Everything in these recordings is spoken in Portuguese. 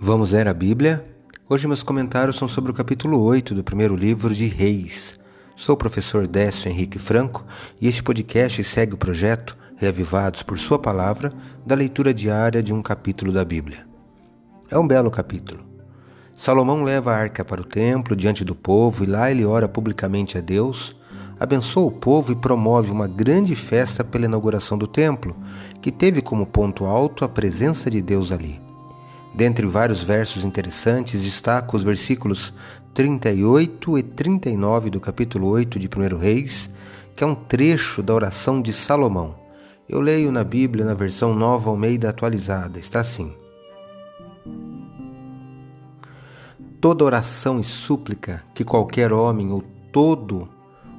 Vamos ler a Bíblia? Hoje meus comentários são sobre o capítulo 8 do primeiro livro de Reis. Sou o professor Décio Henrique Franco e este podcast segue o projeto Reavivados por Sua Palavra da leitura diária de um capítulo da Bíblia. É um belo capítulo. Salomão leva a arca para o templo diante do povo e lá ele ora publicamente a Deus, abençoa o povo e promove uma grande festa pela inauguração do templo, que teve como ponto alto a presença de Deus ali. Dentre vários versos interessantes, destaco os versículos 38 e 39 do capítulo 8 de 1 Reis, que é um trecho da oração de Salomão. Eu leio na Bíblia na versão Nova Almeida atualizada. Está assim: Toda oração e súplica que qualquer homem ou todo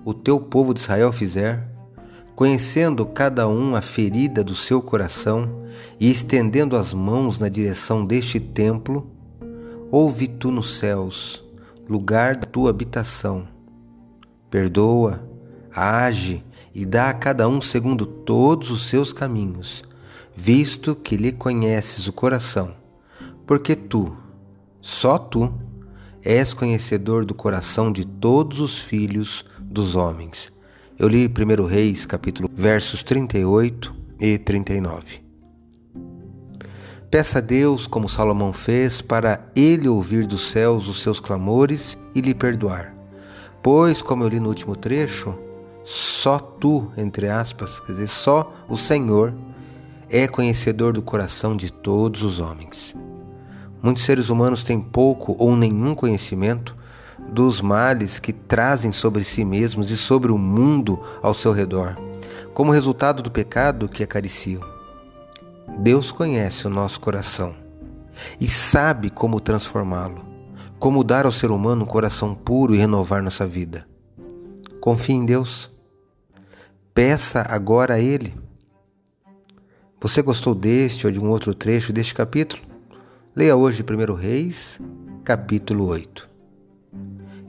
o teu povo de Israel fizer, conhecendo cada um a ferida do seu coração e estendendo as mãos na direção deste templo, ouve tu nos céus, lugar da tua habitação. Perdoa, age e dá a cada um segundo todos os seus caminhos, visto que lhe conheces o coração, porque tu, só tu, és conhecedor do coração de todos os filhos dos homens eu li 1 Reis, capítulo versos 38 e 39. Peça a Deus, como Salomão fez, para ele ouvir dos céus os seus clamores e lhe perdoar. Pois, como eu li no último trecho, só tu, entre aspas, quer dizer, só o Senhor é conhecedor do coração de todos os homens. Muitos seres humanos têm pouco ou nenhum conhecimento dos males que trazem sobre si mesmos e sobre o mundo ao seu redor, como resultado do pecado que acariciam. Deus conhece o nosso coração e sabe como transformá-lo, como dar ao ser humano um coração puro e renovar nossa vida. Confie em Deus. Peça agora a Ele. Você gostou deste ou de um outro trecho deste capítulo? Leia hoje 1 Reis, capítulo 8.